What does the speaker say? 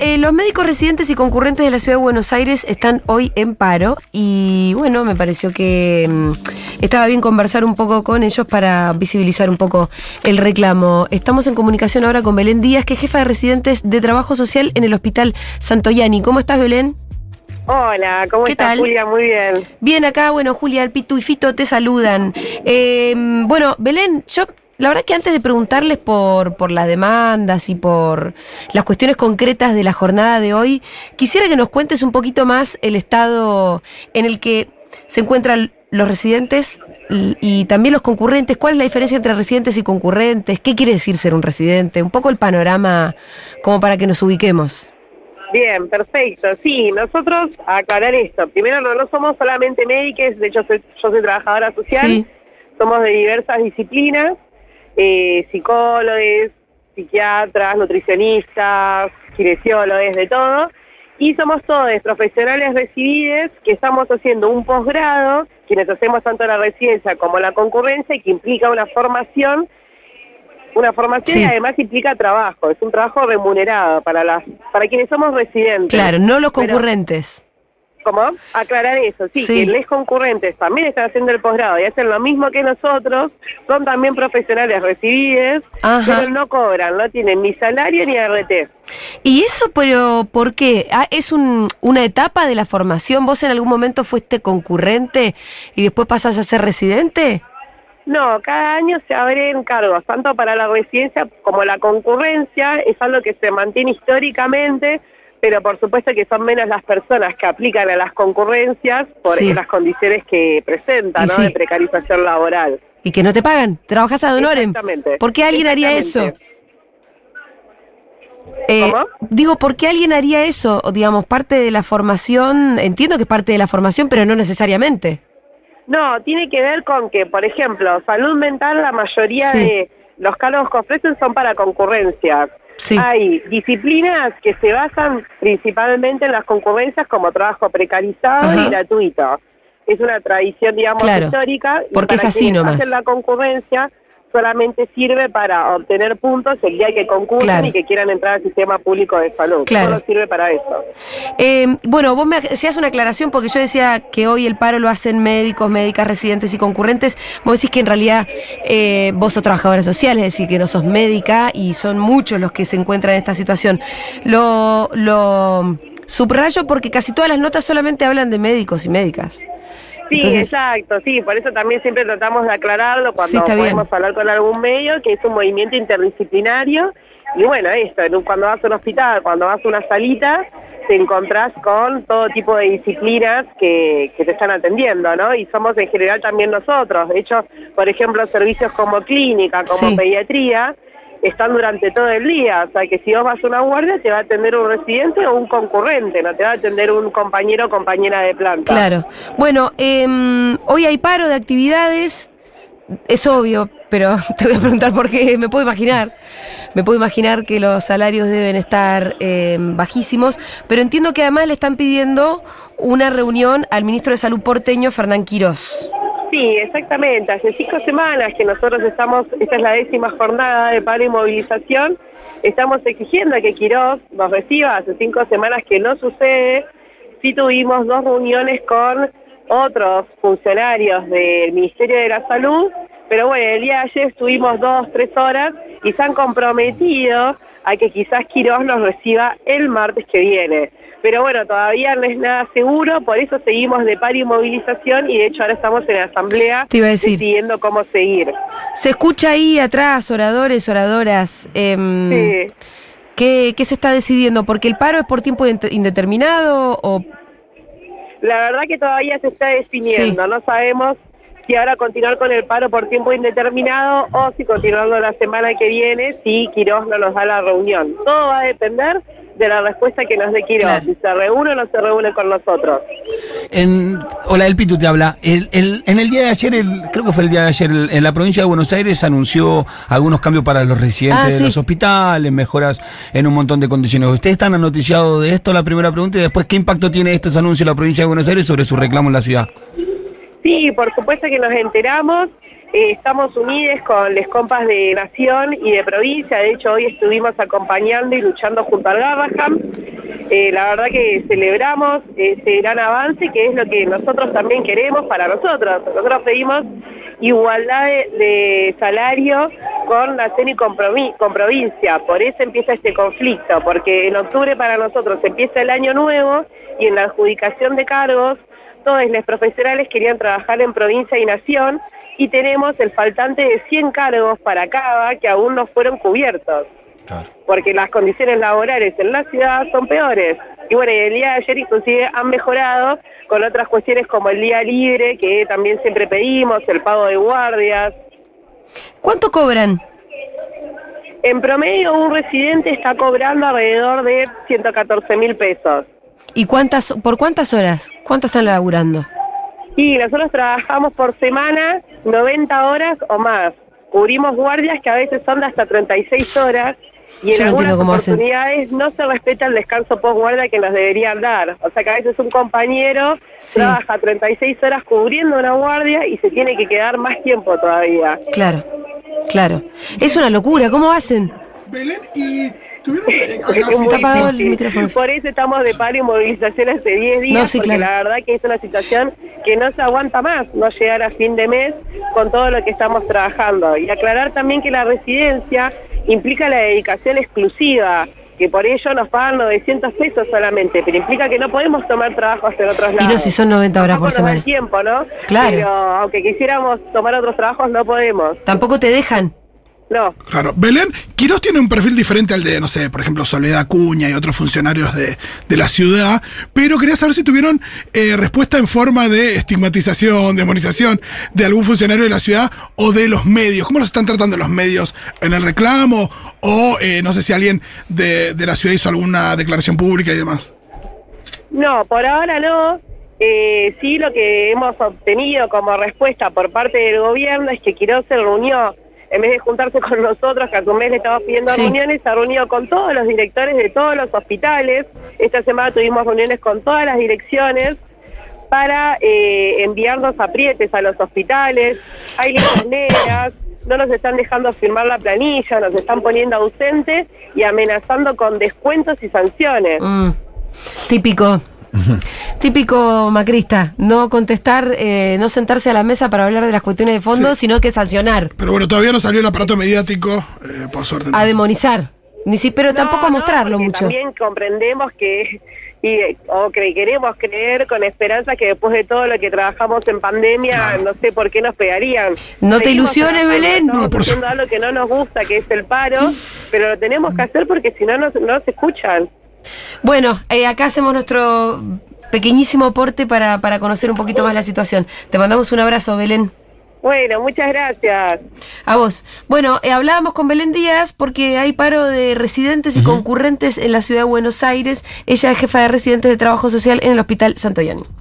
Eh, los médicos residentes y concurrentes de la Ciudad de Buenos Aires están hoy en paro y bueno, me pareció que mm, estaba bien conversar un poco con ellos para visibilizar un poco el reclamo. Estamos en comunicación ahora con Belén Díaz, que es jefa de residentes de trabajo social en el Hospital Santoyani. ¿Cómo estás, Belén? Hola, ¿cómo ¿Qué estás, tal? Julia? Muy bien. Bien, acá, bueno, Julia, el Pitu y Fito te saludan. Eh, bueno, Belén, yo la verdad que antes de preguntarles por, por las demandas y por las cuestiones concretas de la jornada de hoy, quisiera que nos cuentes un poquito más el estado en el que se encuentran los residentes y, y también los concurrentes. ¿Cuál es la diferencia entre residentes y concurrentes? ¿Qué quiere decir ser un residente? Un poco el panorama como para que nos ubiquemos. Bien, perfecto. Sí, nosotros, aclarar esto. Primero, no, no somos solamente médicos, de hecho, soy- yo soy trabajadora social. Sí. Somos de diversas disciplinas, eh, psicólogos, psiquiatras, nutricionistas, kinesiólogos, de todo. Y somos todos profesionales recibidos que estamos haciendo un posgrado, quienes hacemos tanto la residencia como la concurrencia, y que implica una formación una formación Sí. y además implica trabajo, es un trabajo remunerado para las para quienes somos residentes. Claro, no los Pero- concurrentes. ¿Cómo? Aclarar eso, sí, Sí. que les concurrentes también están haciendo el posgrado y hacen lo mismo que nosotros, son también profesionales recibidos, pero no cobran, no tienen ni salario ni RT. ¿Y eso, pero por qué? Ah, ¿Es un- una etapa de la formación? ¿Vos en algún momento fuiste concurrente y después pasás a ser residente? No, cada año se abren cargos, tanto para la residencia como la concurrencia, es algo que se mantiene históricamente, pero por supuesto que son menos las personas que aplican a las concurrencias por Sí. las condiciones que presentan, ¿no? sí. De precarización laboral. ¿Y que no te pagan? ¿Trabajas a honorem? Exactamente. ¿Por qué alguien haría eso? Eh, ¿Cómo? Digo, ¿por qué alguien haría eso? O, digamos, parte de la formación, entiendo que es parte de la formación, pero no necesariamente. No, tiene que ver con que, por ejemplo, salud mental, la mayoría Sí. de los cargos que ofrecen son para concurrencias. Sí. Hay disciplinas que se basan principalmente en las concurrencias como trabajo precarizado Ajá. y gratuito. Es una tradición, digamos, Claro, histórica. y porque es para así nomás. hacen la concurrencia solamente sirve para obtener puntos el día que concursen Claro. y que quieran entrar al sistema público de salud. Claro. Solo sirve para eso. Eh, bueno, vos me hacías una aclaración porque yo decía que hoy el paro lo hacen médicos, médicas residentes y concurrentes. Vos decís que en realidad eh, vos sos trabajadora social, es decir, que no sos médica y son muchos los que se encuentran en esta situación. Lo, lo subrayo porque casi todas las notas solamente hablan de médicos y médicas. Sí, Entonces- exacto, sí, por eso también siempre tratamos de aclararlo Sí, cuando bien. podemos hablar con algún medio, que es un movimiento interdisciplinario. Y bueno, esto, cuando vas a un hospital, cuando vas a una salita, te encontrás con todo tipo de disciplinas que, que te están atendiendo, ¿no? Y somos en general también nosotros. De hecho, por ejemplo, servicios como clínica, como Sí. pediatría, están durante todo el día. O sea, que si vos vas a una guardia, te va a atender un residente o un concurrente, no te va a atender un compañero o compañera de planta. Claro. Bueno, em, hoy hay paro de actividades. Es obvio, pero te voy a preguntar por qué. Me puedo imaginar. Me puedo imaginar que los salarios deben estar em, bajísimos. Pero entiendo que además le están pidiendo una reunión al ministro de Salud porteño, Fernán Quirós. Sí, exactamente. Hace cinco semanas que nosotros estamos, esta es la décima jornada de paro y movilización, estamos exigiendo que Quirós nos reciba. Hace cinco semanas que no sucede. Sí tuvimos dos reuniones con otros funcionarios del Ministerio de la Salud, pero bueno, el día de ayer estuvimos dos, tres horas y se han comprometido a que quizás Quirós nos reciba el martes que viene. Pero bueno, todavía no es nada seguro, por eso seguimos de paro y movilización y de hecho ahora estamos en la asamblea Te iba a decir. decidiendo cómo seguir. Se escucha ahí atrás, oradores, oradoras. em, Sí. ¿qué, qué se está decidiendo? ¿Porque el paro es por tiempo inde- indeterminado o La verdad que todavía se está definiendo, no sabemos si ahora continuar con el paro por tiempo indeterminado o si continuarlo la semana que viene si Quirós no nos da la reunión. Todo va a depender de la respuesta que nos dé Claro. si se reúne o no se reúne con nosotros. En, hola, el Pitu te habla. El- el- en el día de ayer, el- creo que fue el día de ayer, el- en la provincia de Buenos Aires anunció algunos cambios para los residentes Ah, de sí. los hospitales, mejoras en un montón de condiciones. ¿Ustedes están anoticiados de esto? La primera pregunta y después, ¿qué impacto tiene estos anuncios de la provincia de Buenos Aires sobre su reclamo en la ciudad? Sí, por supuesto que nos enteramos. Eh, estamos unidos con les compas de Nación y de provincia. De hecho, hoy estuvimos acompañando y luchando junto al Garraham. Eh, la verdad que celebramos ese gran avance, que es lo que nosotros también queremos para nosotros. Nosotros pedimos igualdad de, de salario con Nación y con, con provincia. Por eso empieza este conflicto, porque en octubre para nosotros empieza el año nuevo y en la adjudicación de cargos todos los profesionales querían trabajar en provincia y nación y tenemos el faltante de 100 cargos para Cava que aún no fueron cubiertos, porque las condiciones laborales en la ciudad son peores. Y bueno, y el día de ayer inclusive han mejorado con otras cuestiones como el día libre, que también siempre pedimos, el pago de guardias. ¿Cuánto cobran? En promedio un residente está cobrando alrededor de 114 mil pesos. ¿Y cuántas, por cuántas horas? ¿Cuánto están laburando? Y nosotros trabajamos por semana 90 horas o más. Cubrimos guardias que a veces son de hasta 36 horas y en Yo no algunas hacen. oportunidades no se respeta el descanso postguardia que nos deberían dar. O sea que a veces un compañero Sí. trabaja 36 horas cubriendo una guardia y se tiene que quedar más tiempo todavía. Claro, claro. Es una locura, ¿cómo hacen? Belén, y Está apagado el difícil. micrófono. Por eso estamos de paro y movilización hace 10 días, No, sí, porque claro. la verdad que es una situación que no se aguanta más, no llegar a fin de mes con todo lo que estamos trabajando. Y aclarar también que la residencia implica la dedicación exclusiva, que por ello nos pagan 900 pesos solamente, pero implica que no podemos tomar trabajos en otros lados. Y no si son 90 horas por Tampoco nos da semana. el tiempo, ¿no? Claro. Pero aunque quisiéramos tomar otros trabajos, no podemos. Tampoco te dejan. No. Claro, Belén, Quirós tiene un perfil diferente al de, no sé, por ejemplo, Soledad Acuña y otros funcionarios de, de la ciudad, pero quería saber si tuvieron eh, respuesta en forma de estigmatización, demonización de algún funcionario de la ciudad o de los medios. ¿Cómo los están tratando los medios en el reclamo? O eh, no sé si alguien de, de la ciudad hizo alguna declaración pública y demás. No, por ahora no. Eh, sí, lo que hemos obtenido como respuesta por parte del gobierno es que Quirós se reunió, en vez de juntarse con nosotros, que a su mes le estamos pidiendo Sí. reuniones, se ha reunido con todos los directores de todos los hospitales. Esta semana tuvimos reuniones con todas las direcciones para eh, enviarnos aprietes a los hospitales. Hay listas negras, no nos están dejando firmar la planilla, nos están poniendo ausentes y amenazando con descuentos y sanciones. Mm, Típico. Típico macrista, no contestar, eh, no sentarse a la mesa para hablar de las cuestiones de fondo, Sí. sino que sancionar, Pero bueno, todavía no salió el aparato mediático, eh, por suerte. a entonces. demonizar. Ni si, pero No, tampoco a mostrarlo mucho. También comprendemos que, y, o cre- queremos creer con esperanza que después de todo lo que trabajamos en pandemia, Claro. no sé por qué nos pegarían. No te ilusiones, Belén. Estamos No, por haciendo algo que no nos gusta, que es el paro, pero lo tenemos que hacer porque si no, nos- no se escuchan. Bueno, eh, acá hacemos nuestro pequeñísimo aporte para, para conocer un poquito más la situación. Te mandamos un abrazo, Belén. Bueno, muchas gracias. A vos. Bueno, eh, hablábamos con Belén Díaz porque hay paro de residentes y concurrentes en la ciudad de Buenos Aires. Ella es jefa de residentes de trabajo social en el Hospital Santoyani.